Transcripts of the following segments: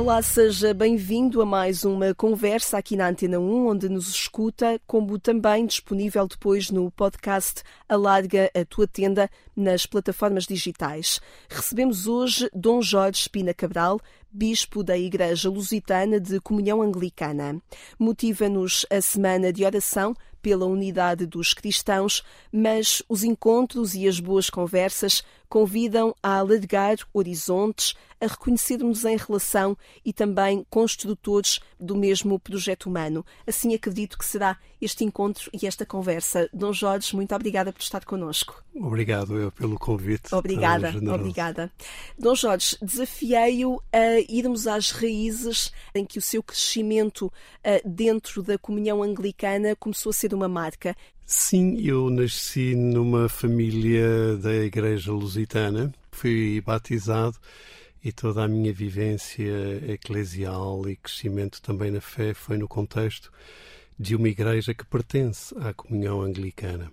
Olá, seja bem-vindo a mais uma conversa aqui na Antena 1, onde nos escuta, como também disponível depois no podcast Alarga a Tua Tenda nas plataformas digitais. Recebemos hoje Dom Jorge Espina Cabral, bispo da Igreja Lusitana de Comunhão Anglicana. Motiva-nos a semana de oração pela unidade dos cristãos, mas os encontros e as boas conversas convidam a alargar horizontes, a reconhecermos em relação e também construtores do mesmo projeto humano. Assim acredito que será este encontro e esta conversa. Dom Jorge, muito obrigada por estar connosco. Obrigado eu pelo convite. Obrigada, obrigada. Dom Jorge, desafiei-o a irmos às raízes em que o seu crescimento eh, dentro da comunhão anglicana começou a ser uma marca. Sim, eu nasci numa família da Igreja Lusitana, fui batizado e toda a minha vivência eclesial e crescimento também na fé foi no contexto de uma igreja que pertence à comunhão anglicana.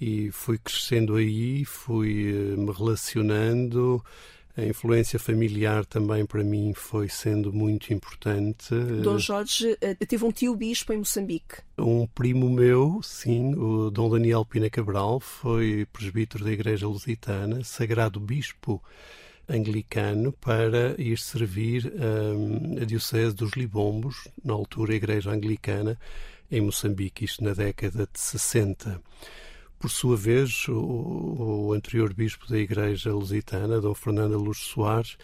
E fui crescendo aí, fui eh, me relacionando, a influência familiar também para mim foi sendo muito importante. Dom Jorge eh, teve um tio bispo em Moçambique. Um primo meu, sim, o Dom Daniel Pina Cabral, foi presbítero da Igreja Lusitana, sagrado bispo anglicano para ir servir um, a Diocese dos Libombos, na altura a Igreja Anglicana, em Moçambique, isto na década de 60. Por sua vez, o, o anterior bispo da Igreja Lusitana, Dom Fernando Luz Soares,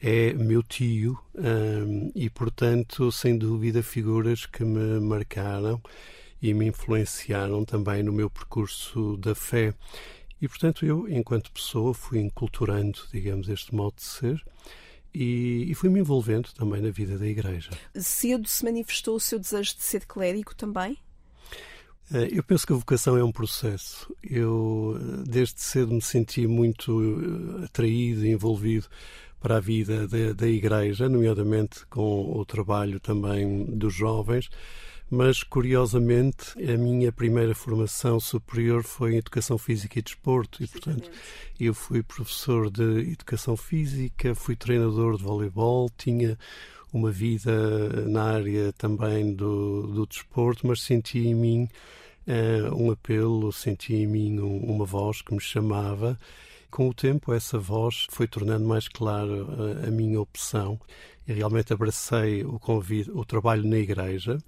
é meu tio um, e, portanto, sem dúvida, figuras que me marcaram e me influenciaram também no meu percurso da fé. E, portanto, eu, enquanto pessoa, fui enculturando, digamos, este modo de ser e, e fui-me envolvendo também na vida da Igreja. Cedo se manifestou o seu desejo de ser clérigo também? Eh, eu penso que a vocação é um processo. Eu, eh, desde cedo, me senti muito eh, atraído e envolvido para a vida da, da Igreja, nomeadamente com o trabalho também dos jovens, mas curiosamente a minha primeira formação superior foi em Educação Física e Desporto e, portanto, eu fui professor de Educação Física, fui treinador de voleibol, tinha uma vida na área também do, do desporto, mas senti em mim uh, um apelo, senti em mim um, uma voz que me chamava. Com o tempo, essa voz foi tornando mais clara a, a minha opção e realmente abracei o convite, o trabalho na igreja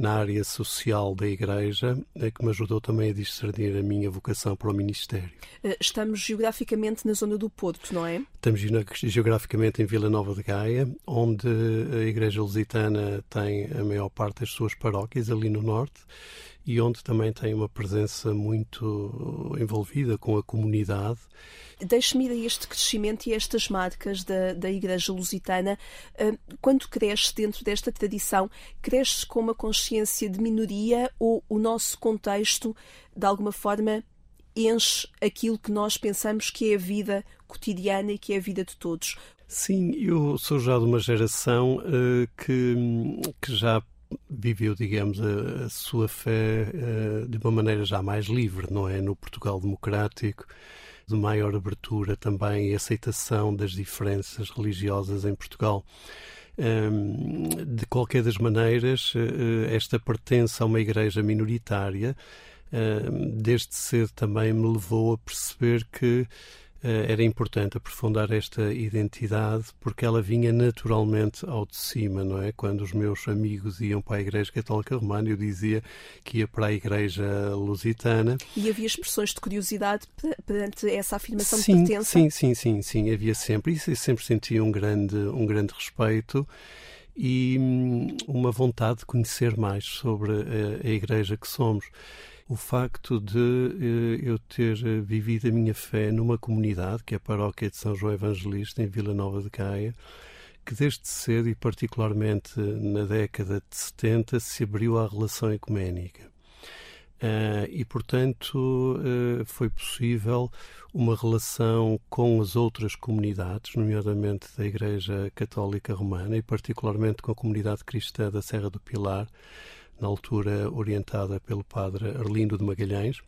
na área social da Igreja, eh, que me ajudou também a discernir a minha vocação para o ministério. Eh, estamos geograficamente na zona do Porto, não é? Estamos geograficamente em Vila Nova de Gaia, onde a Igreja Lusitana tem a maior parte das suas paróquias, ali no norte, e onde também tem uma presença muito envolvida com a comunidade. Deixe-me ir a este crescimento e a estas marcas da, da Igreja Lusitana. Ah, quando cresce dentro desta tradição, cresce com uma consciência de minoria ou o nosso contexto, de alguma forma, enche aquilo que nós pensamos que é a vida cotidiana e que é a vida de todos? Sim, eu sou já de uma geração uh, que, que já viveu, digamos, a, a sua fé uh, de uma maneira já mais livre, não é? No Portugal democrático, de maior abertura também e aceitação das diferenças religiosas em Portugal. Um, de qualquer das maneiras, uh, esta pertença a uma igreja minoritária, uh, desde cedo também me levou a perceber que era importante aprofundar esta identidade porque ela vinha naturalmente ao de cima, não é? Quando os meus amigos iam para a Igreja Católica Romana, eu dizia que ia para a Igreja Lusitana. E havia expressões de curiosidade perante essa afirmação sim, de pertença? Sim, sim, sim, sim, havia sempre. Isso eu sempre sentia um grande, um grande respeito e hum, uma vontade de conhecer mais sobre a, a Igreja que somos o facto de eh, eu ter eh, vivido a minha fé numa comunidade, que é a paróquia de São João Evangelista, em Vila Nova de Gaia, que desde cedo e particularmente na década de 70 se abriu à relação ecuménica. Uh, e, portanto, foi possível uma relação com as outras comunidades, nomeadamente da Igreja Católica Romana e, particularmente, com a comunidade cristã da Serra do Pilar, na altura orientada pelo padre Arlindo de Magalhães,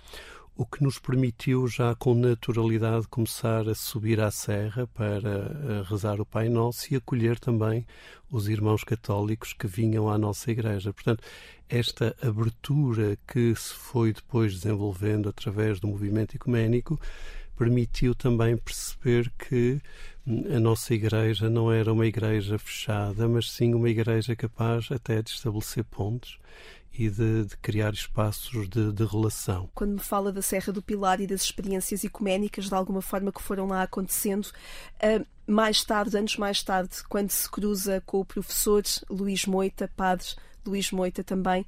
o que nos permitiu já com naturalidade começar a subir à serra para eh, rezar o Pai Nosso e acolher também os irmãos católicos que vinham à nossa igreja. Portanto, esta abertura que se foi depois desenvolvendo através do movimento ecuménico permitiu também perceber que hum, a nossa igreja não era uma igreja fechada, mas sim uma igreja capaz até de estabelecer pontos e de, de criar espaços de, de, relação. Quando me fala da Serra do Pilar e das experiências ecuménicas, de alguma forma, que foram lá acontecendo, uh, mais tarde, anos mais tarde, quando se cruza com o professor Luís Moita, padre Luís Moita também,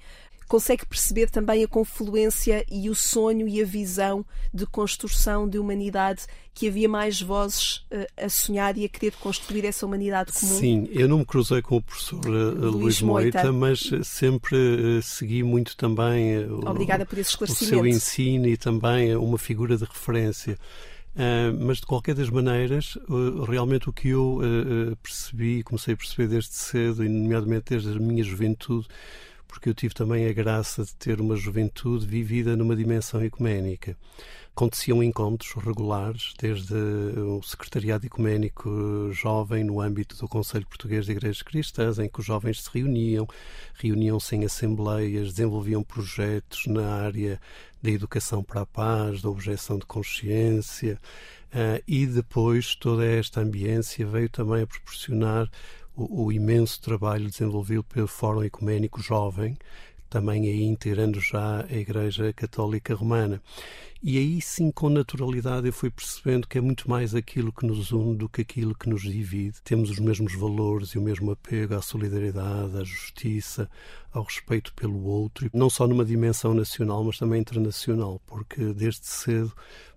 consegue perceber também a confluência e o sonho e a visão de construção de humanidade que havia mais vozes uh, a sonhar e a querer construir essa humanidade comum? Sim, eu não me cruzei com o professor uh, Luís, Luís Moita, Moita, mas sempre uh, segui muito também Obrigada por esse esclarecimento. o seu ensino e também uma figura de referência. Uh, mas de qualquer das maneiras, uh, realmente o que eu uh, percebi, comecei a perceber desde cedo, e nomeadamente desde a minha juventude, porque eu tive também a graça de ter uma juventude vivida numa dimensão ecuménica. Aconteciam encontros regulares, desde o Secretariado Ecuménico Jovem, no âmbito do Conselho Português de Igrejas Cristãs, em que os jovens se reuniam, reuniam-se em assembleias, desenvolviam projetos na área da educação para a paz, da objeção de consciência, uh, e depois toda esta ambiência veio também a proporcionar o, o imenso trabalho desenvolvido pelo Fórum Ecuménico Jovem, também aí integrando já a Igreja Católica Romana. E aí sim, com naturalidade, eu fui percebendo que é muito mais aquilo que nos une do que aquilo que nos divide. Temos os mesmos valores e o mesmo apego à solidariedade, à justiça, ao respeito pelo outro, não só numa dimensão nacional, mas também internacional, porque desde cedo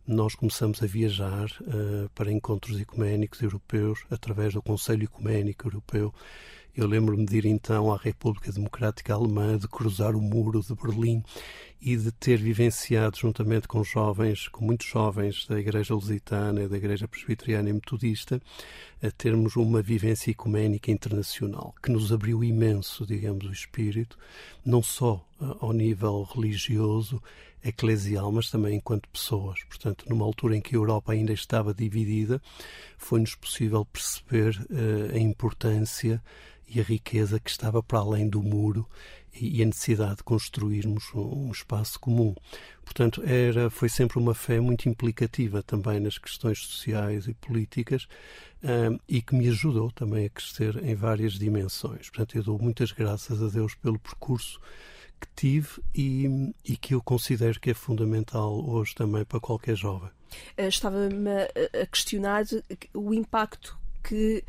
nós começamos a viajar uh, para encontros ecuménicos europeus através do Conselho Ecuménico Europeu. Eu lembro-me de ir então à República Democrática Alemã, de cruzar o muro de Berlim e de ter vivenciado, juntamente com jovens, com muitos jovens da Igreja Lusitana e da Igreja Presbiteriana e Metodista, a termos uma vivência ecuménica internacional que nos abriu imenso, digamos, o espírito, não só uh, ao nível religioso, eclesial, mas também enquanto pessoas. Portanto, numa altura em que a Europa ainda estava dividida, foi-nos possível perceber uh, a importância e a riqueza que estava para além do muro e a necessidade de construirmos um espaço comum. Portanto, era, foi sempre uma fé muito implicativa também nas questões sociais e políticas um, e que me ajudou também a crescer em várias dimensões. Portanto, eu dou muitas graças a Deus pelo percurso que tive e, e que eu considero que é fundamental hoje também para qualquer jovem. Eh, estava-me a questionar o impacto que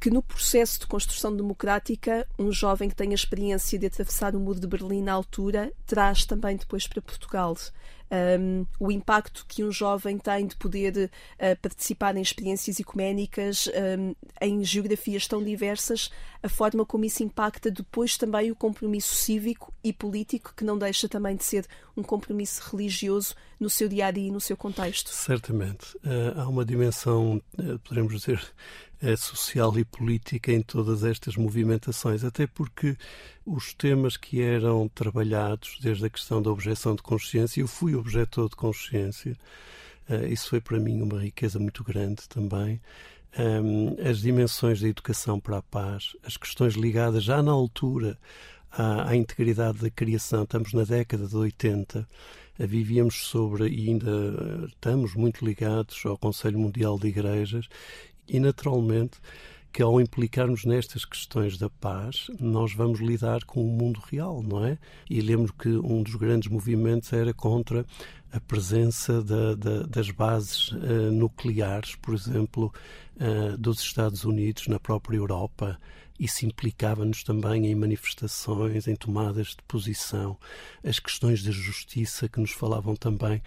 que no processo de construção democrática, um jovem que tem a experiência de atravessar o muro de Berlim na altura traz também depois para Portugal. Um, o impacto que um jovem tem de poder uh, participar em experiências ecuménicas um, em geografias tão diversas, a forma como isso impacta depois também o compromisso cívico e político, que não deixa também de ser um compromisso religioso no seu dia a dia e no seu contexto. Certamente. Uh, há uma dimensão, uh, podemos dizer, social e política em todas estas movimentações, até porque os temas que eram trabalhados, desde a questão da objeção de consciência, eu fui objetor de consciência, uh, isso foi para mim uma riqueza muito grande também. Um, as dimensões da educação para a paz, as questões ligadas já na altura à, à integridade da criação, estamos na década de 80, eh, vivíamos sobre e ainda eh, estamos muito ligados ao Conselho Mundial de Igrejas e, naturalmente, que ao implicarmos nestas questões da paz, nós vamos lidar com o mundo real, não é? E lembro que um dos grandes movimentos era contra a presença da, da, das bases uh, nucleares, por exemplo, uh, dos Estados Unidos na própria Europa, isso implicava-nos também em manifestações, em tomadas de posição, as questões da justiça que nos falavam também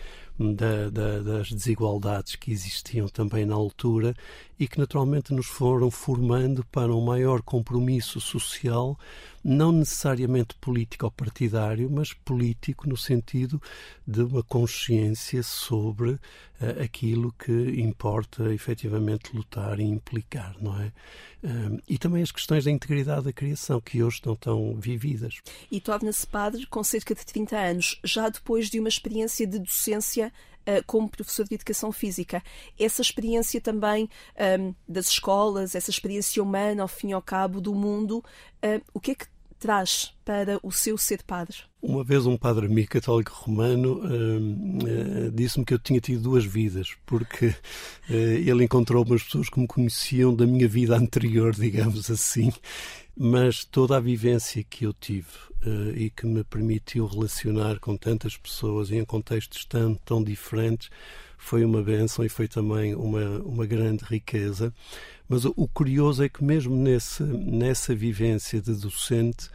da, da, das desigualdades que existiam também na altura e que naturalmente nos foram formando para um maior compromisso social não necessariamente político ou partidário, mas político no sentido de uma consciência sobre uh, aquilo que importa efetivamente lutar e implicar, não é? Uh, e também as questões da integridade da criação, que hoje não estão vividas. E torna-se padre com cerca de 30 anos, já depois de uma experiência de docência como professor de educação física. Essa experiência também um, das escolas, essa experiência humana, ao fim e ao cabo, do mundo, uh, o que é que traz para o seu ser padre? Uma vez um padre amigo católico romano uh, uh, disse-me que eu tinha tido duas vidas, porque uh, ele encontrou umas pessoas que me conheciam da minha vida anterior, digamos assim, mas toda a vivência que eu tive e que me permitiu relacionar com tantas pessoas em contextos tão, tão diferentes foi uma bênção e foi também uma, uma grande riqueza. Mas o, o curioso é que mesmo nesse, nessa vivência de docente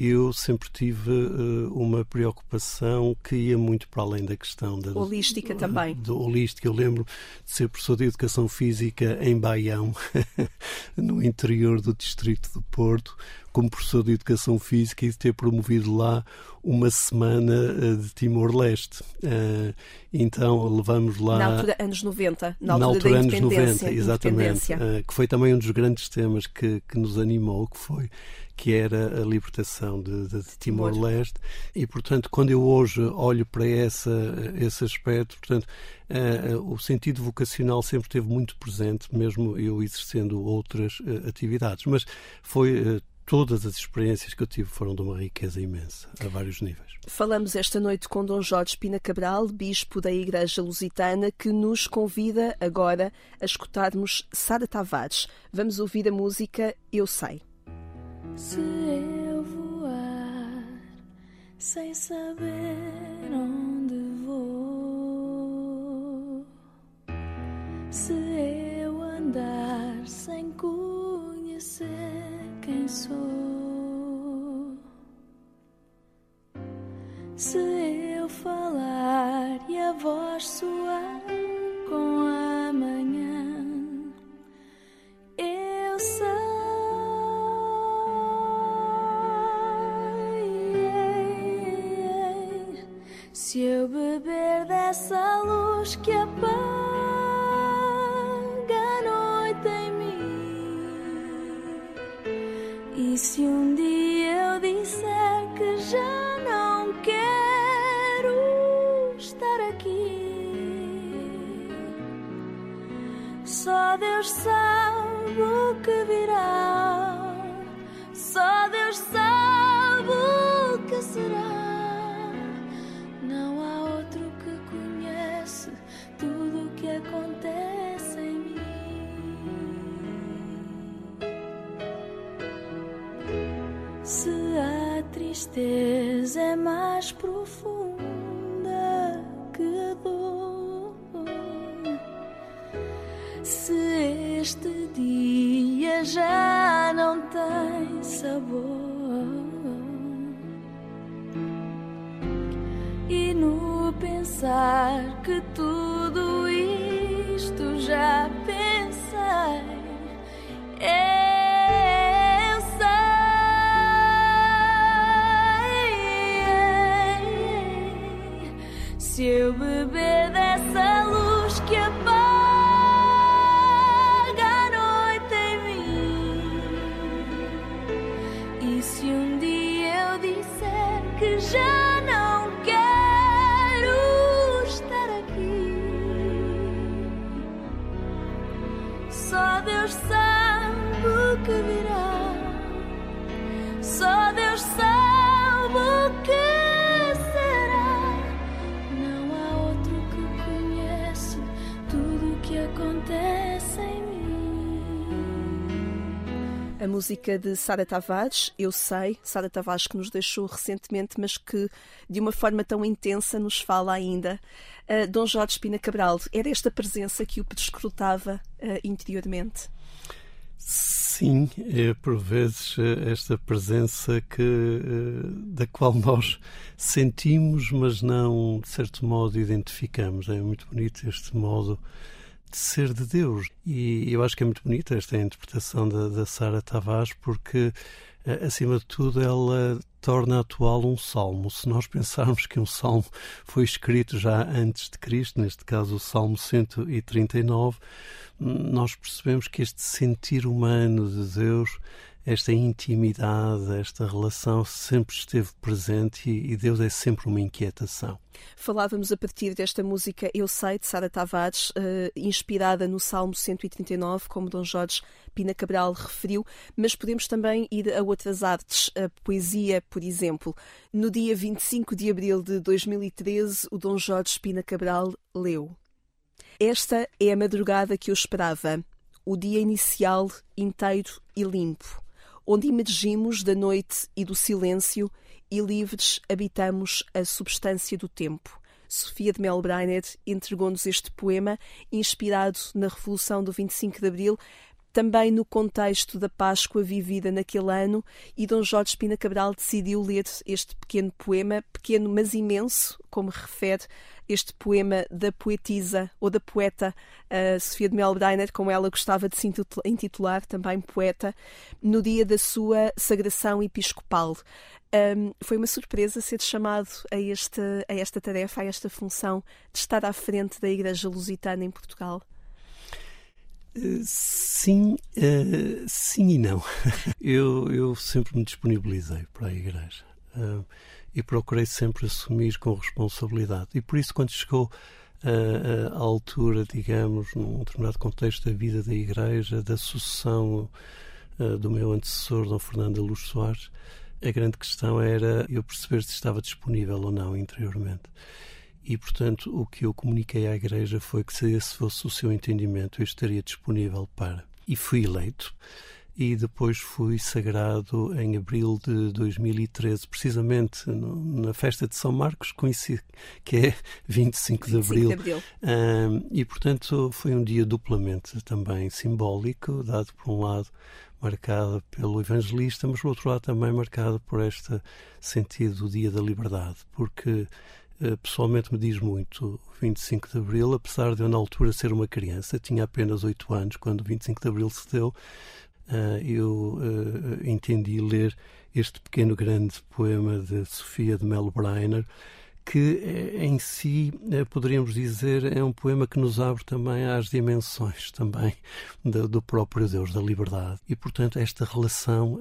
eu sempre tive uh, uma preocupação que ia muito para além da questão da holística também. Do holística. Eu lembro de ser professor de educação física em Baião, no interior do distrito do Porto, como professor de educação física e de ter promovido lá uma semana uh, de Timor-Leste. Uh, então levamos lá. Na altura, anos 90, na altura, na altura da anos 90, exatamente. que foi também um dos grandes temas que, que nos animou, que foi que era a libertação de, de, de Timor-Leste. E, portanto, quando eu hoje olho para essa, esse aspecto, portanto, uh, o sentido vocacional sempre esteve muito presente, mesmo eu exercendo outras uh, atividades. Mas foi todas as experiências que eu tive foram de uma riqueza imensa, a vários níveis. Falamos esta noite com Dom Jorge Pina Cabral, bispo da Igreja Lusitana, que nos convida agora a escutarmos Sara Tavares. Vamos ouvir a música Eu Sei. Se eu voar sem saber onde vou, se eu andar sem conhecer quem sou, se eu falar e a voz soar com a manhã, eu sei. Se eu beber dessa luz que apaga se um dia eu disser que já não quero estar aqui, só Deus sabe o que virá, só Deus sabe o que será. Tristeza é mais profunda que dor, se este dia já não tem sabor. E no pensar que tudo A música de Sara Tavares, eu sei, Sara Tavares que nos deixou recentemente, mas que de uma forma tão intensa nos fala ainda. Uh, Dom Jorge Espina Cabral, era esta presença que o prescrutava uh, interiormente? Sim, é por vezes eh, esta presença que, da qual nós sentimos, mas não, de certo modo, identificamos. É muito bonito este modo ser de Deus. E eu acho que é muito bonita esta interpretação da, da Sara Tavares, porque acima de tudo, ela torna atual um salmo. Se nós pensarmos que um salmo foi escrito já antes de Cristo, neste caso o Salmo 139, nós percebemos que este sentir humano de Deus esta intimidade, esta relação sempre esteve presente e, Deus é sempre uma inquietação. Falávamos a partir desta música Eu Sei, de Sara Tavares, uh, inspirada no Salmo 139, como Dom Jorge Pina Cabral referiu, mas podemos também ir a outras artes, a poesia, por exemplo. No dia 25 de abril de 2013, o Dom Jorge Pina Cabral leu. Esta é a madrugada que eu esperava, o dia inicial inteiro e limpo onde emergimos da noite e do silêncio e livres habitamos a substância do tempo. Sofia de Melbreiner entregou-nos este poema, inspirado na Revolução do 25 de Abril, também no contexto da Páscoa vivida naquele ano, e Dom Jorge Espina Cabral decidiu ler este pequeno poema, pequeno mas imenso, como refere este poema da poetisa ou da poeta uh, Sofia de Melbreiner, como ela gostava de se intitular, também poeta, no dia da sua sagração episcopal. Um, foi uma surpresa ser chamado a, este, a esta tarefa, a esta função de estar à frente da Igreja Lusitana em Portugal. Sim, uh, sim e não. eu, eu sempre me disponibilizei para a Igreja. Uh, e procurei sempre assumir com responsabilidade. E por isso, quando chegou a, a, altura, digamos, num determinado contexto da vida da Igreja, da sucessão do meu antecessor, Dom Fernando Luz Soares, a grande questão era eu perceber se estava disponível ou não interiormente. E, portanto, o que eu comuniquei à Igreja foi que, se esse fosse o seu entendimento, eu estaria disponível para. E fui eleito e depois fui sagrado em abril de 2013, precisamente na festa de São Marcos, que é 25 de 25 abril. De abril. Um, e, portanto, foi um dia duplamente também simbólico, dado por um lado marcado pelo evangelista, mas por outro lado também marcado por este sentido do Dia da Liberdade, porque pessoalmente me diz muito o 25 de Abril, apesar de eu na altura ser uma criança, tinha apenas 8 anos quando o 25 de Abril se deu, uh, eu uh, entendi ler este pequeno grande poema de Sofia de Melo Breiner, que em si poderíamos dizer é um poema que nos abre também às dimensões também do, próprio Deus da liberdade. E portanto esta relação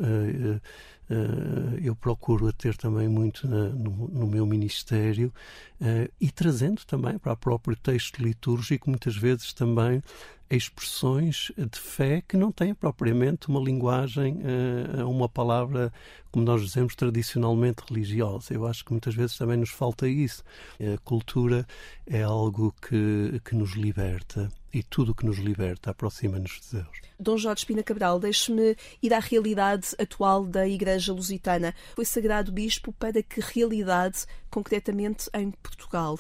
eu procuro a ter também muito no, no, meu ministério uh, e trazendo também para o próprio texto litúrgico muitas vezes também expressões de fé que não têm propriamente uma linguagem, uh, uma palavra, como nós dizemos, tradicionalmente religiosa. Eu acho que muitas vezes também nos falta isso. A cultura é algo que, que nos liberta e tudo o que nos liberta aproxima-nos de Deus. Dom Jorge Espina Cabral, deixe-me ir à realidade atual da Igreja Lusitana. Foi sagrado bispo para que realidade, concretamente, em Portugal?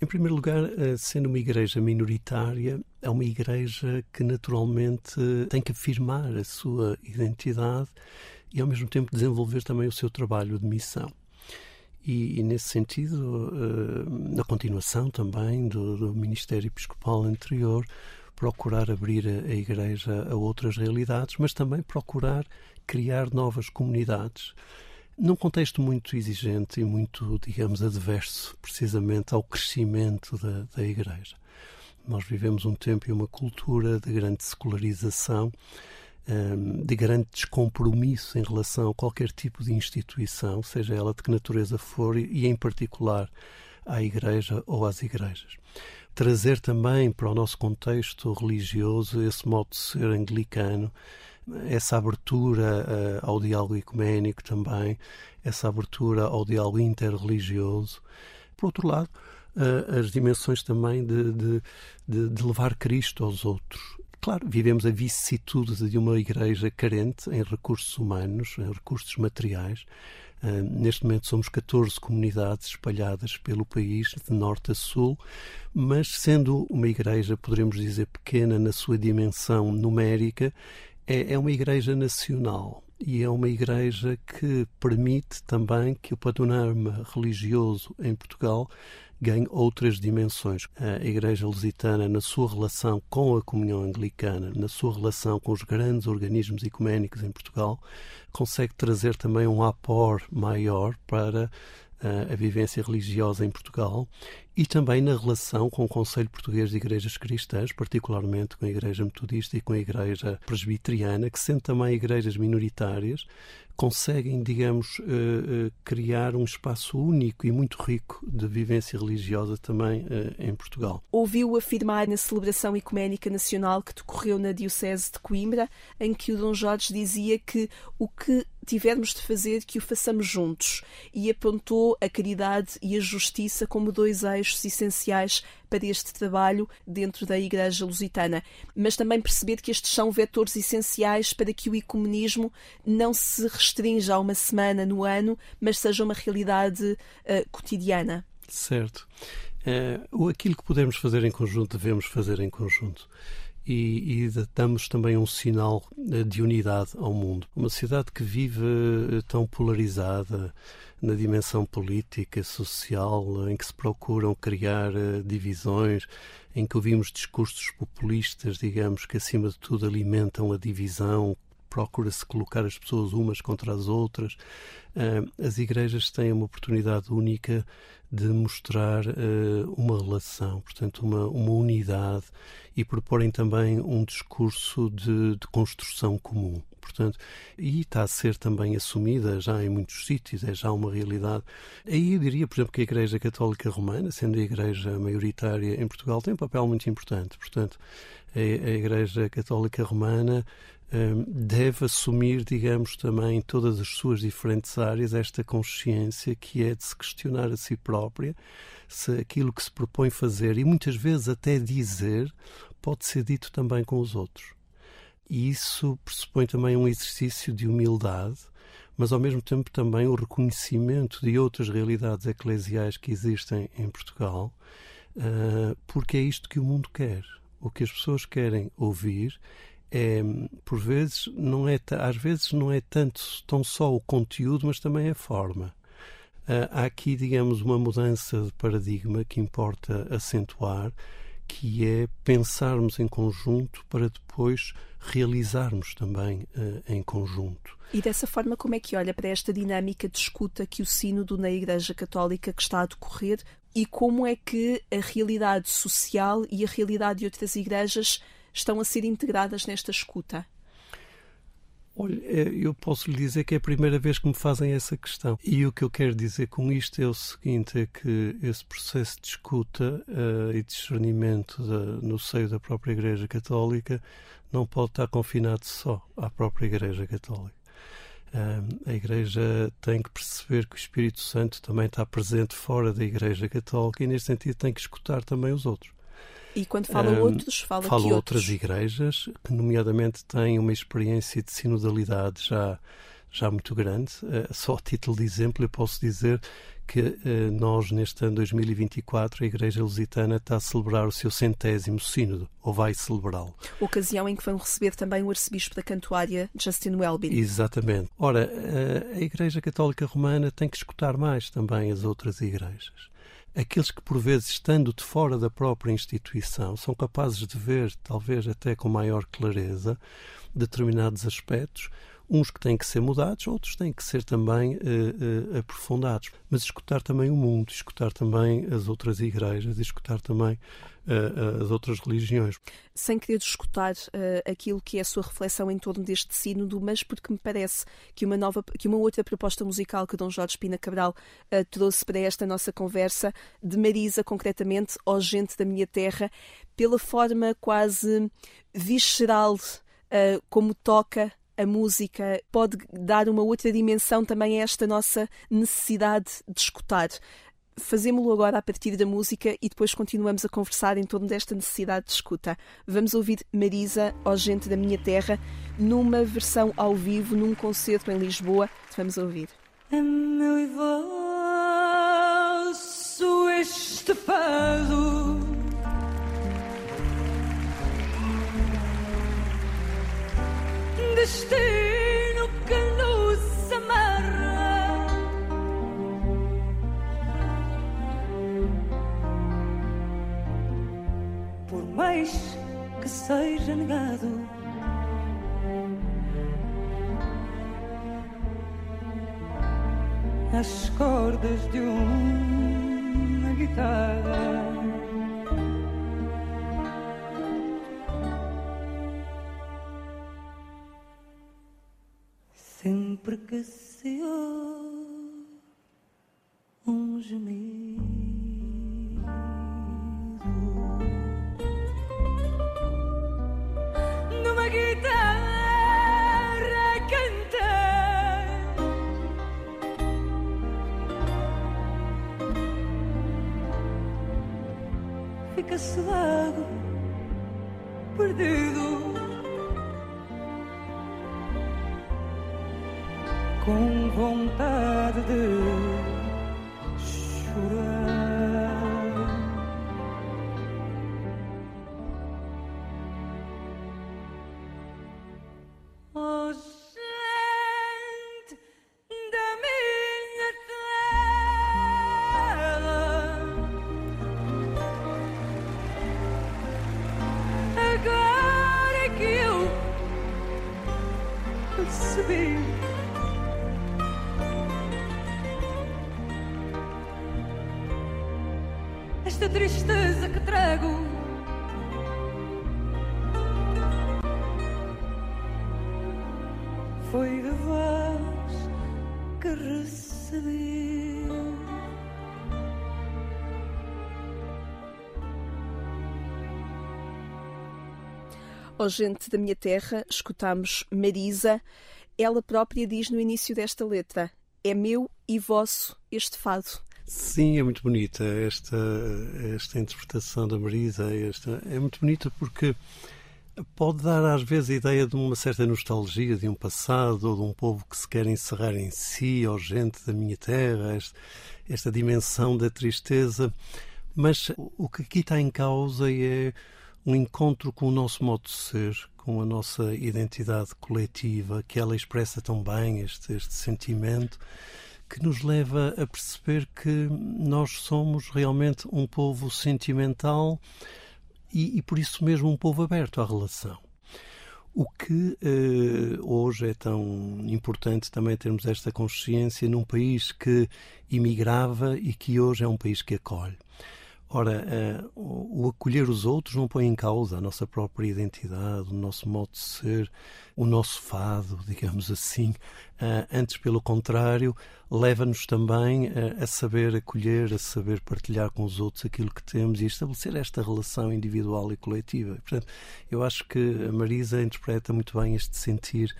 Em primeiro lugar, eh, sendo uma igreja minoritária, é uma igreja que naturalmente tem que afirmar a sua identidade e ao mesmo tempo desenvolver também o seu trabalho de missão. E, e nesse sentido, eh, na continuação também do, do, Ministério Episcopal anterior, procurar abrir a, igreja a outras realidades, mas também procurar criar novas comunidades num contexto muito exigente e muito, digamos, adverso, precisamente ao crescimento da, da Igreja. Nós vivemos um tempo e uma cultura de grande secularização, hum, de grande descompromisso em relação a qualquer tipo de instituição, seja ela de que natureza for, e em particular à Igreja ou às igrejas. Trazer também para o nosso contexto religioso esse modo de ser anglicano, essa abertura uh, ao diálogo ecuménico também, essa abertura ao diálogo interreligioso. Por outro lado, uh, as dimensões também de, de, de levar Cristo aos outros. Claro, vivemos a vicissitude de uma igreja carente em recursos humanos, em recursos materiais. Uh, neste momento somos 14 comunidades espalhadas pelo país, de norte a sul, mas sendo uma igreja, poderemos dizer, pequena na sua dimensão numérica, é, é uma igreja nacional e é uma igreja que permite também que o panorama religioso em Portugal ganhe outras dimensões. A Igreja Lusitana, na sua relação com a comunhão anglicana, na sua relação com os grandes organismos ecuménicos em Portugal, consegue trazer também um apor maior para a vivência religiosa em Portugal e também na relação com o Conselho Português de Igrejas Cristãs, particularmente com a Igreja Metodista e com a Igreja Presbiteriana, que sendo também igrejas minoritárias, conseguem, digamos, uh, uh, criar um espaço único e muito rico de vivência religiosa também uh, em Portugal. Ouviu afirmar na celebração ecuménica nacional que decorreu na Diocese de Coimbra, em que o Dom Jorge dizia que o que tivermos de fazer, que o façamos juntos, e apontou a caridade e a justiça como dois eixos essenciais para este trabalho dentro da Igreja Lusitana, mas também perceber que estes são vetores essenciais para que o ecumenismo não se restrinja a uma semana no ano, mas seja uma realidade uh, cotidiana. Certo. Uh, aquilo que podemos fazer em conjunto, devemos fazer em conjunto. E, e, damos também um sinal eh, de unidade ao mundo. Uma sociedade que vive tão polarizada, na dimensão política, social, em que se procuram criar uh, divisões, em que ouvimos discursos populistas, digamos, que acima de tudo alimentam a divisão, procura-se colocar as pessoas umas contra as outras. Uh, as igrejas têm uma oportunidade única de mostrar uh, uma relação, portanto, uma, uma unidade e proporem também um discurso de, de construção comum portanto, e está a ser também assumida já em muitos sítios, é já uma realidade. Aí eu diria, por exemplo, que a Igreja Católica Romana, sendo a igreja maioritária em Portugal, tem um papel muito importante. Portanto, a, Igreja Católica Romana deve assumir, digamos, também todas as suas diferentes áreas esta consciência que é de se questionar a si própria se aquilo que se propõe fazer e muitas vezes até dizer pode ser dito também com os outros. E isso pressupõe também um exercício de humildade, mas ao mesmo tempo também o reconhecimento de outras realidades eclesiais que existem em Portugal, uh, porque é isto que o mundo quer. O que as pessoas querem ouvir é, por vezes, não é, às vezes não é tanto tão só o conteúdo, mas também a forma. Uh, há aqui, digamos, uma mudança de paradigma que importa acentuar, que é pensarmos em conjunto para depois realizarmos também uh, em conjunto. E dessa forma, como é que olha para esta dinâmica de escuta que o Sínodo na Igreja Católica que está a decorrer e como é que a realidade social e a realidade de outras igrejas estão a ser integradas nesta escuta? Olha, é, eu posso lhe dizer que é a primeira vez que me fazem essa questão. E o que eu quero dizer com isto é o seguinte: é que esse processo de escuta uh, e discernimento da, no seio da própria Igreja Católica não pode estar confinado só à própria Igreja Católica. Uh, a Igreja tem que perceber que o Espírito Santo também está presente fora da Igreja Católica e, nesse sentido, tem que escutar também os outros. E quando fala um, outros, fala, fala que outras igrejas que, nomeadamente, têm uma experiência de sinodalidade já, já muito grande. Uh, só a título de exemplo, eu posso dizer que uh, nós, neste ano 2024, a Igreja Lusitana está a celebrar o seu centésimo sínodo, ou vai celebrá-lo. Ocasião em que vão receber também o arcebispo da Cantuária, Justin Welby. Exatamente. Ora, uh, a Igreja Católica Romana tem que escutar mais também as outras igrejas aqueles que, por vezes, estando de fora da própria instituição, são capazes de ver, talvez até com maior clareza, determinados aspectos, uns que têm que ser mudados, outros têm que ser também uh, uh, aprofundados. Mas escutar também o mundo, escutar também as outras igrejas, escutar também uh, as outras religiões. Sem querer escutar aquilo que é a sua reflexão em torno deste sínodo, mas porque me parece que uma, nova, que uma outra proposta musical que Dom Jorge Pina Cabral trouxe para esta nossa conversa, de Marisa, concretamente, ó gente da minha terra, pela forma quase visceral como toca a música pode dar uma outra dimensão também a esta nossa necessidade de escutar. Fazemos-lo agora a partir da música e depois continuamos a conversar em torno desta necessidade de escuta. Vamos ouvir Marisa, ó gente da minha terra, numa versão ao vivo, num concerto em Lisboa. Vamos ouvir. É meu e vosso este fado destino que nos amarra. Por mais que seja negado. As cordas de uma guitarra. Sempre que se um gemido. Numa guitarra cantar. Fica-se vago, perdido. Com vontade de chorar. Ó gente da minha terra, escutamos Marisa. Ela própria diz no início desta letra: É meu e vosso este fado. Sim, é muito bonita esta, esta interpretação da Marisa. Esta, é muito bonita porque pode dar às vezes a ideia de uma certa nostalgia de um passado ou de um povo que se quer encerrar em si, ou gente da minha terra, esta, esta dimensão da tristeza. Mas o que aqui está em causa é um encontro com o nosso modo de ser, com a nossa identidade coletiva, que ela expressa tão bem este, este sentimento que nos leva a perceber que nós somos realmente um povo sentimental e, e por isso mesmo um povo aberto à relação. O que eh, hoje é tão importante também termos esta consciência num país que imigrava e que hoje é um país que acolhe. Ora, uh, o acolher os outros não põe em causa a nossa própria identidade, o nosso modo de ser, o nosso fado, digamos assim. Uh, antes, pelo contrário, leva-nos também uh, a saber acolher, a saber partilhar com os outros aquilo que temos e estabelecer esta relação individual e coletiva. Portanto, eu acho que a Marisa interpreta muito bem este sentir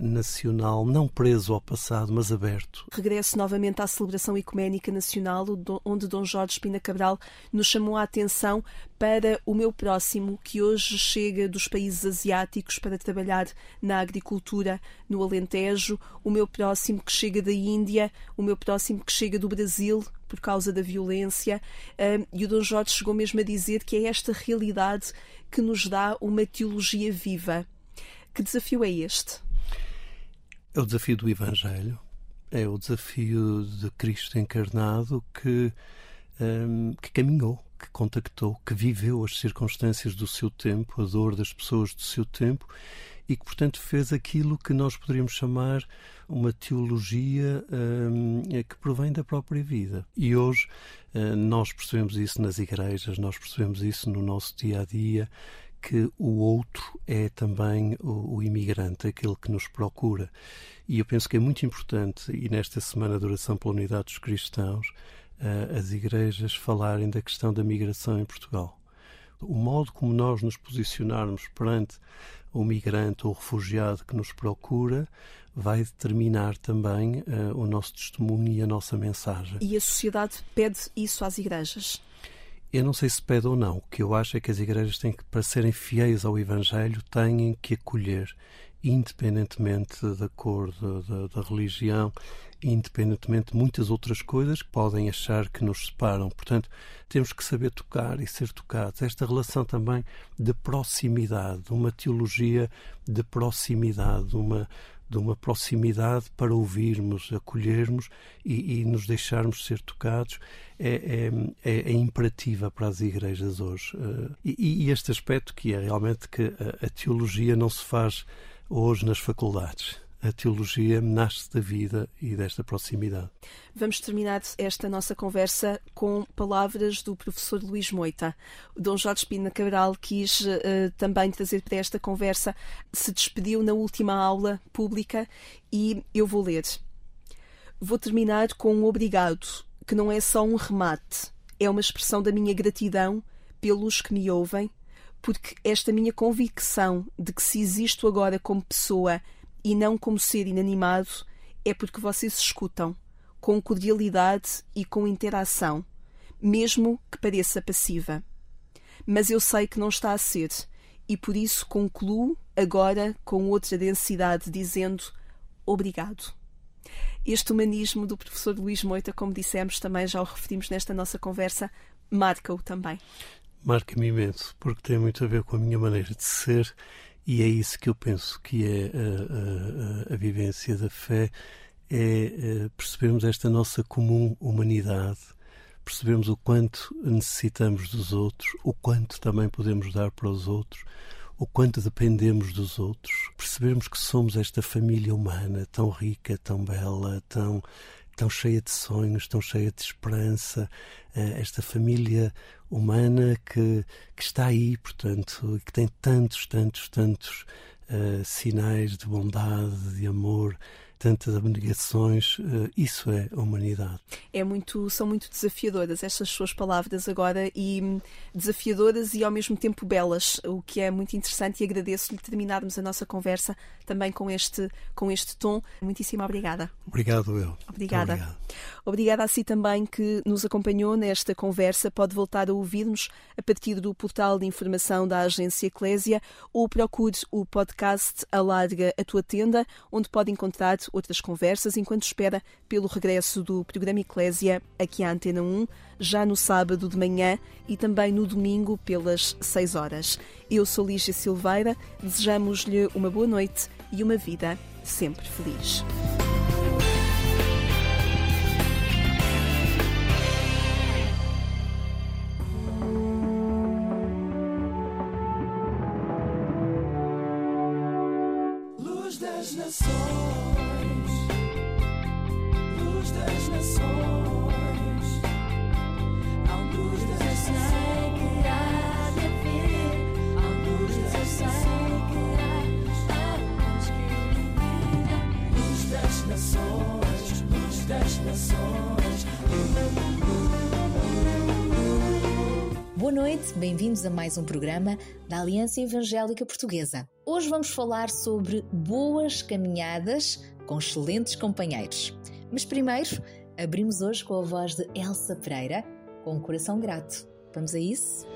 nacional, não preso ao passado, mas aberto. Regresso novamente à celebração ecuménica nacional, onde Dom Jorge Espina Cabral nos chamou a atenção para o meu próximo, que hoje chega dos países asiáticos para trabalhar na agricultura no Alentejo, o meu próximo que chega da Índia, o meu próximo que chega do Brasil por causa da violência, e o Dom Jorge chegou mesmo a dizer que é esta realidade que nos dá uma teologia viva. Que desafio é este? É o desafio do Evangelho, é o desafio de Cristo encarnado que, um, que caminhou, que contactou, que viveu as circunstâncias do seu tempo, a dor das pessoas do seu tempo e que, portanto, fez aquilo que nós poderíamos chamar uma teologia um, que provém da própria vida. E hoje uh, nós percebemos isso nas igrejas, nós percebemos isso no nosso dia a dia que o outro é também o, o, imigrante, aquele que nos procura. E eu penso que é muito importante, e nesta Semana de Oração pela Unidade dos Cristãos, uh, as igrejas falarem da questão da migração em Portugal. O modo como nós nos posicionarmos perante o migrante ou o refugiado que nos procura vai determinar também uh, o nosso testemunho e a nossa mensagem. E a sociedade pede isso às igrejas? Eu não sei se pede ou não. O que eu acho é que as igrejas têm que, para serem fiéis ao Evangelho, têm que acolher, independentemente da cor, da, da, religião, independentemente de muitas outras coisas que podem achar que nos separam. Portanto, temos que saber tocar e ser tocados. Esta relação também de proximidade, uma teologia de proximidade, uma de uma proximidade para ouvirmos, acolhermos e, e nos deixarmos ser tocados é, é, é, é, imperativa para as igrejas hoje. Uh, e, e, este aspecto que é realmente que a, a teologia não se faz hoje nas faculdades a teologia nasce da vida e desta proximidade. Vamos terminar esta nossa conversa com palavras do professor Luís Moita. O Dom Jorge Pina Cabral quis uh, também trazer para esta conversa, se despediu na última aula pública e eu vou ler. Vou terminar com um obrigado, que não é só um remate, é uma expressão da minha gratidão pelos que me ouvem, porque esta minha convicção de que se existo agora como pessoa e não como ser inanimado, é porque vocês escutam, com cordialidade e com interação, mesmo que pareça passiva. Mas eu sei que não está a ser, e por isso concluo agora com outra densidade, dizendo obrigado. Este humanismo do professor Luís Moita, como dissemos, também já o referimos nesta nossa conversa, marca-o também. Marca-me imenso, porque tem muito a ver com a minha maneira de ser e é isso que eu penso que é a, a, a vivência da fé, é, é percebermos esta nossa comum humanidade, percebermos o quanto necessitamos dos outros, o quanto também podemos dar para os outros, o quanto dependemos dos outros, percebermos que somos esta família humana tão rica, tão bela, tão tão cheia de sonhos, tão cheia de esperança, eh, esta família humana que, que está aí, portanto, que tem tantos, tantos, tantos uh, sinais de bondade, de amor, tantas abnegações, eh, isso é a humanidade. É muito, são muito desafiadoras estas suas palavras agora e hum, desafiadoras e ao mesmo tempo belas, o que é muito interessante e agradeço-lhe terminarmos a nossa conversa também com este, com este tom. Muitíssimo obrigada. Obrigado, eu. Obrigada. Obrigado. Obrigada a si também que nos acompanhou nesta conversa. Pode voltar a ouvir-nos a partir do portal de informação da Agência Eclésia ou procure o podcast Alarga a Tua Tenda, onde pode encontrar outras conversas enquanto espera pelo regresso do programa Eclésia aqui à Antena 1, já no sábado de manhã e também no domingo pelas 6 horas. Eu sou Lígia Silveira, desejamos-lhe uma boa noite e uma vida sempre feliz. Bem-vindos a mais um programa da Aliança Evangélica Portuguesa. Hoje vamos falar sobre boas caminhadas com excelentes companheiros. Mas primeiro, abrimos hoje com a voz de Elsa Pereira, com um coração grato. Vamos a isso?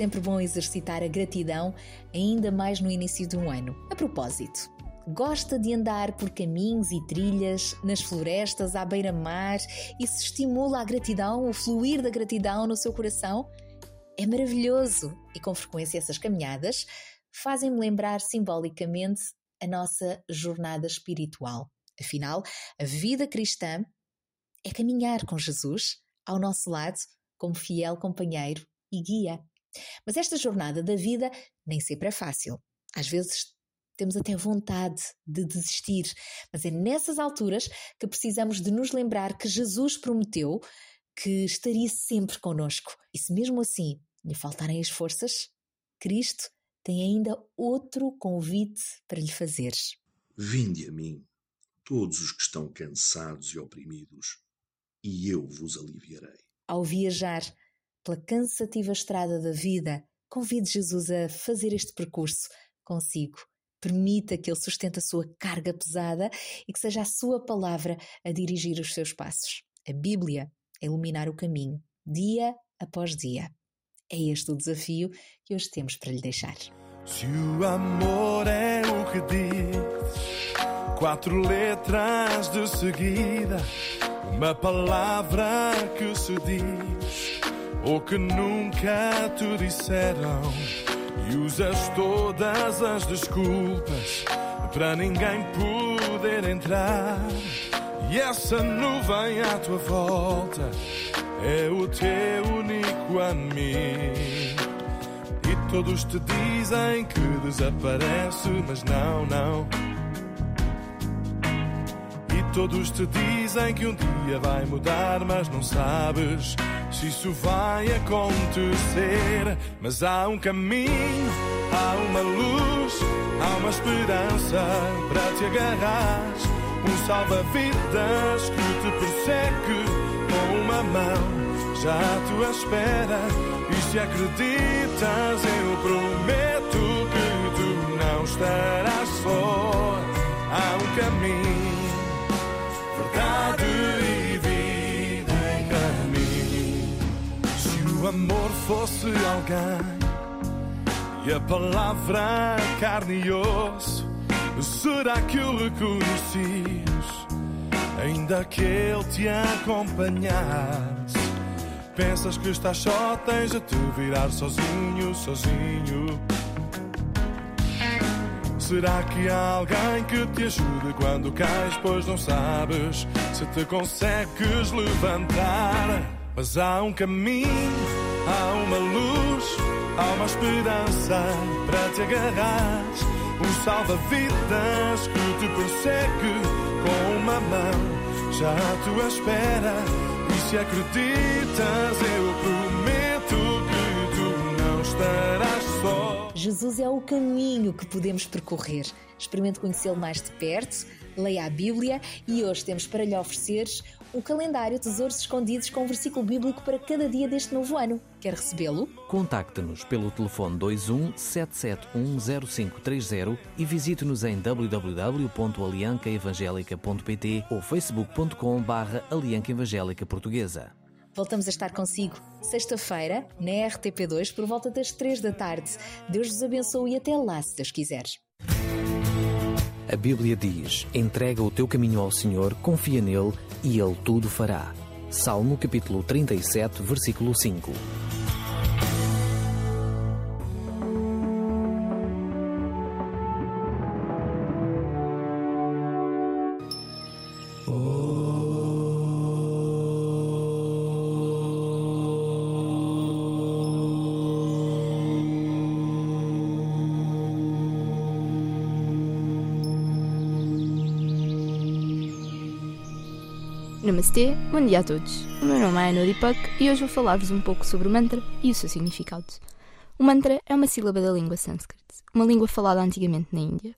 Sempre bom exercitar a gratidão, ainda mais no início de um ano. A propósito, gosta de andar por caminhos e trilhas nas florestas, à beira-mar e se estimula a gratidão, o fluir da gratidão no seu coração? É maravilhoso! E com frequência essas caminhadas fazem-me lembrar simbolicamente a nossa jornada espiritual. Afinal, a vida cristã é caminhar com Jesus ao nosso lado como fiel companheiro e guia. Mas esta jornada da vida nem sempre é fácil. Às vezes temos até vontade de desistir, mas é nessas alturas que precisamos de nos lembrar que Jesus prometeu que estaria sempre conosco. E se mesmo assim lhe faltarem as forças, Cristo tem ainda outro convite para lhe fazer. Vinde a mim, todos os que estão cansados e oprimidos, e eu vos aliviarei. Ao viajar pela cansativa estrada da vida, convide Jesus a fazer este percurso consigo. Permita que Ele sustente a sua carga pesada e que seja a sua palavra a dirigir os seus passos. A Bíblia a iluminar o caminho, dia após dia. É este o desafio que hoje temos para lhe deixar. Se o amor é o que diz, quatro letras de seguida, uma palavra que se diz, ou que nunca te disseram, e usas todas as desculpas para ninguém poder entrar. E essa nuvem à tua volta é o teu único amigo. E todos te dizem que desaparece, mas não, não. Todos te dizem que um dia vai mudar, mas não sabes se isso vai acontecer. Mas há um caminho, há uma luz, há uma esperança para te agarrar. Um salva-vidas que te persegue com uma mão já à tua espera. E se acreditas, eu prometo que tu não estarás só. Há um caminho, verdade e vida em caminho. Se o amor fosse alguém e a palavra carne e osso, será que o reconhecias? Ainda que ele te acompanhasse. Pensas que estás só, tens a te virar sozinho, sozinho. Será que há alguém que te ajude quando cais, pois não sabes se te consegues levantar? Mas há um caminho, há uma luz, há uma esperança para te agarrar. Um salva-vidas que te persegue com uma mão já à tua espera. E se acreditas, eu prometo que tu não estarás. Jesus é o caminho que podemos percorrer. Experimente conhecê-lo mais de perto, leia a Bíblia e hoje temos para lhe oferecer o calendário Tesouros Escondidos com um versículo bíblico para cada dia deste novo ano. Quer recebê-lo? Contacte-nos pelo telefone 21 7710530 e visite-nos em www.aliancaevangelica.pt ou facebook.com barra Alianca Evangélica Portuguesa. Voltamos a estar consigo sexta-feira na RTP2 por volta das 3 da tarde. Deus vos abençoe e até lá, se Deus quiser. A Bíblia diz: entrega o teu caminho ao Senhor, confia nele e ele tudo fará. Salmo capítulo 37, versículo 5. Namastê, bom dia a todos. O meu nome é Ana Deepak e hoje vou falar-vos um pouco sobre o mantra e o seu significado. O mantra é uma sílaba da língua sânscrita, uma língua falada antigamente na Índia.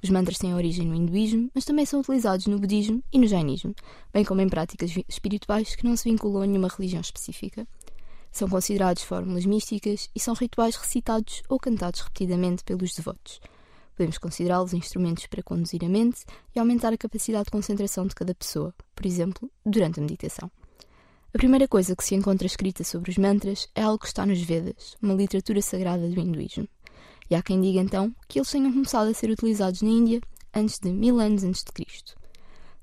Os mantras têm origem no hinduísmo, mas também são utilizados no budismo e no jainismo, bem como em práticas espirituais que não se vinculam a nenhuma religião específica. São considerados fórmulas místicas e são rituais recitados ou cantados repetidamente pelos devotos. Podemos considerá-los instrumentos para conduzir a mente e aumentar a capacidade de concentração de cada pessoa, por exemplo, durante a meditação. A primeira coisa que se encontra escrita sobre os mantras é algo que está nos Vedas, uma literatura sagrada do hinduísmo. E há quem diga então que eles tenham começado a ser utilizados na Índia antes de mil anos antes de Cristo.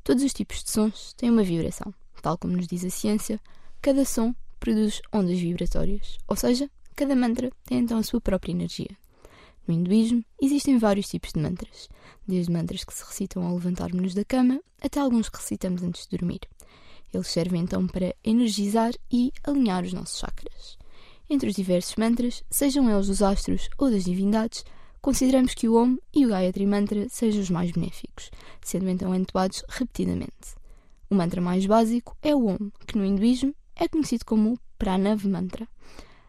Todos os tipos de sons têm uma vibração. Tal como nos diz a ciência, cada som produz ondas vibratórias, ou seja, cada mantra tem então a sua própria energia. No hinduísmo, existem vários tipos de mantras, desde mantras que se recitam ao levantarmos-nos da cama até alguns que recitamos antes de dormir. Eles servem então para energizar e alinhar os nossos chakras. Entre os diversos mantras, sejam eles dos astros ou das divindades, consideramos que o Om e o Gayatri Mantra sejam os mais benéficos, sendo então entoados repetidamente. O mantra mais básico é o Om, que no hinduísmo é conhecido como Pranav Mantra,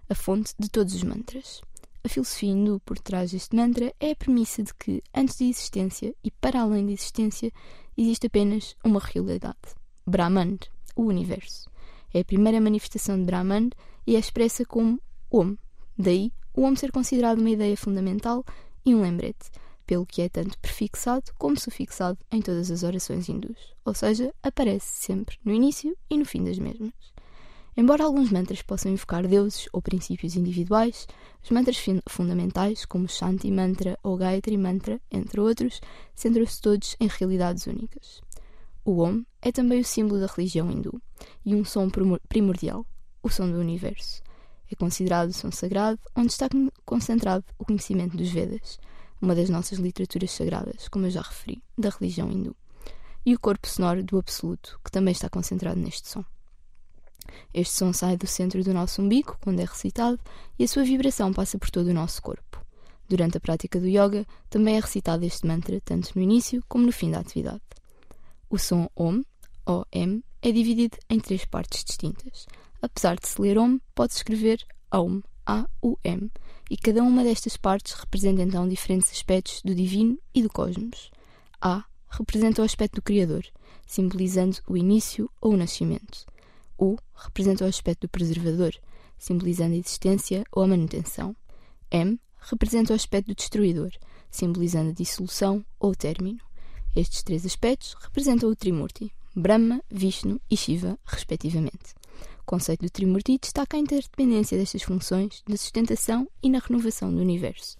a fonte de todos os mantras. A filosofia hindu por trás deste mantra é a premissa de que, antes da existência e para além da existência, existe apenas uma realidade: Brahman, o universo. É a primeira manifestação de Brahman e é expressa como Om. Daí, o Om ser considerado uma ideia fundamental e um lembrete, pelo que é tanto prefixado como sufixado em todas as orações hindus, ou seja, aparece sempre no início e no fim das mesmas. Embora alguns mantras possam invocar deuses ou princípios individuais, os mantras fundamentais, como Shanti Mantra ou Gayatri Mantra, entre outros, centram-se todos em realidades únicas. O Om é também o símbolo da religião hindu e um som primordial, o som do universo. É considerado o som sagrado, onde está concentrado o conhecimento dos Vedas, uma das nossas literaturas sagradas, como eu já referi, da religião hindu, e o corpo sonoro do Absoluto, que também está concentrado neste som. Este som sai do centro do nosso umbigo quando é recitado e a sua vibração passa por todo o nosso corpo. Durante a prática do yoga, também é recitado este mantra tanto no início como no fim da atividade. O som Om, O-M, é dividido em três partes distintas. Apesar de se ler Om, pode-se escrever Aum, A-U-M, e cada uma destas partes representa então diferentes aspectos do divino e do cosmos. A representa o aspecto do Criador, simbolizando o início ou o nascimento. U representa o aspecto do preservador, simbolizando a existência ou a manutenção. M representa o aspecto do destruidor, simbolizando a dissolução ou o término. Estes três aspectos representam o Trimurti, Brahma, Vishnu e Shiva, respectivamente. O conceito do Trimurti destaca a interdependência destas funções na sustentação e na renovação do universo.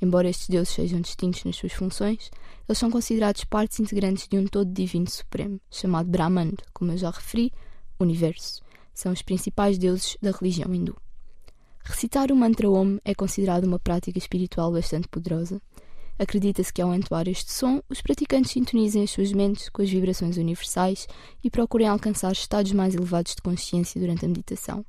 Embora estes deuses sejam distintos nas suas funções, eles são considerados partes integrantes de um todo divino supremo, chamado Brahman, como eu já referi, universo. São os principais deuses da religião hindu. Recitar o mantra Om é considerado uma prática espiritual bastante poderosa. Acredita-se que ao entoar este som, os praticantes sintonizem as suas mentes com as vibrações universais e procurem alcançar estados mais elevados de consciência durante a meditação.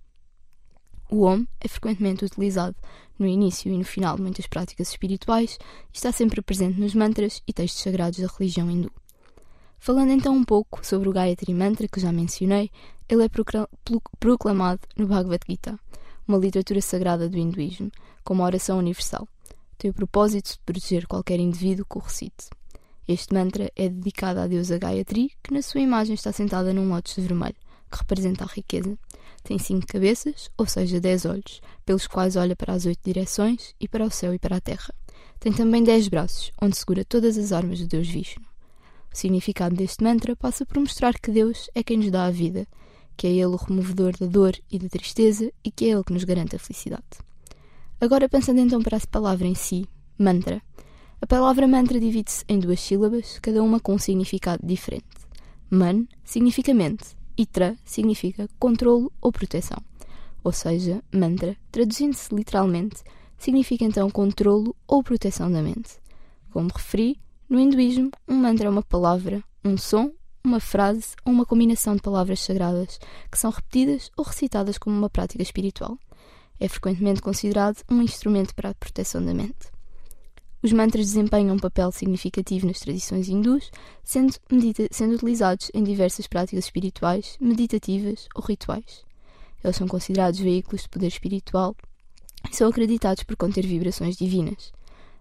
O Om é frequentemente utilizado no início e no final de muitas práticas espirituais e está sempre presente nos mantras e textos sagrados da religião hindu. Falando então um pouco sobre o Gayatri Mantra que já mencionei, ele é proclamado no Bhagavad Gita, uma literatura sagrada do hinduísmo, como oração universal. Tem o propósito de proteger qualquer indivíduo que o recite. Este mantra é dedicado à deusa Gayatri, que na sua imagem está sentada num lótus vermelho, que representa a riqueza. Tem cinco cabeças, ou seja, dez olhos, pelos quais olha para as oito direções e para o céu e para a terra. Tem também dez braços, onde segura todas as armas do deus Vishnu. O significado deste mantra passa por mostrar que Deus é quem nos dá a vida, que é Ele o removedor da dor e da tristeza e que é Ele que nos garante a felicidade. Agora, pensando então para a palavra em si, mantra. A palavra mantra divide-se em duas sílabas, cada uma com um significado diferente. Man significa mente e tra significa controlo ou proteção. Ou seja, mantra, traduzindo-se literalmente, significa então controlo ou proteção da mente. Como referi, no hinduísmo, um mantra é uma palavra, um som, uma frase ou uma combinação de palavras sagradas que são repetidas ou recitadas como uma prática espiritual. É frequentemente considerado um instrumento para a proteção da mente. Os mantras desempenham um papel significativo nas tradições hindus, sendo, sendo utilizados em diversas práticas espirituais, meditativas ou rituais. Eles são considerados veículos de poder espiritual e são acreditados por conter vibrações divinas.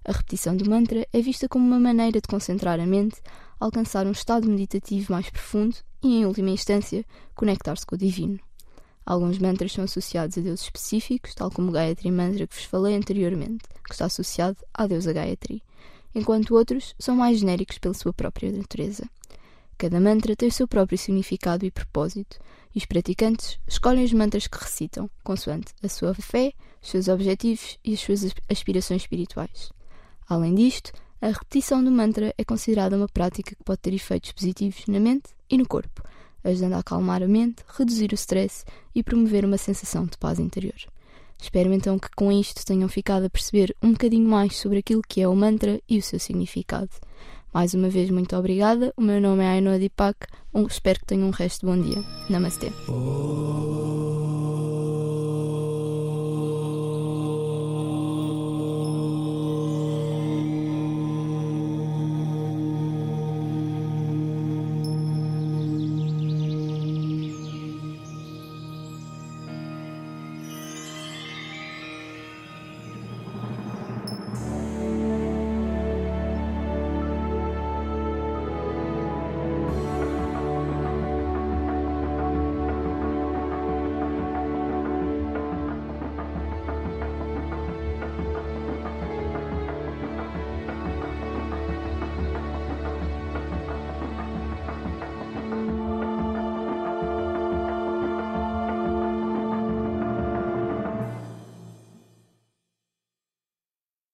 A repetição do mantra é vista como uma maneira de concentrar a mente, alcançar um estado meditativo mais profundo e, em última instância, conectar-se com o divino. Alguns mantras são associados a deuses específicos, tal como o Gayatri Mantra que vos falei anteriormente, que está associado à deusa Gayatri, enquanto outros são mais genéricos pela sua própria natureza. Cada mantra tem o seu próprio significado e propósito, e os praticantes escolhem os mantras que recitam, consoante a sua fé, os seus objetivos e as suas aspirações espirituais. Além disto, a repetição do mantra é considerada uma prática que pode ter efeitos positivos na mente e no corpo, ajudando a acalmar a mente, reduzir o stress e promover uma sensação de paz interior. Espero então que com isto tenham ficado a perceber um bocadinho mais sobre aquilo que é o mantra e o seu significado. Mais uma vez, muito obrigada. O meu nome é Ainoa Deepak. Espero que tenham um resto de bom dia. Namastê. Oh.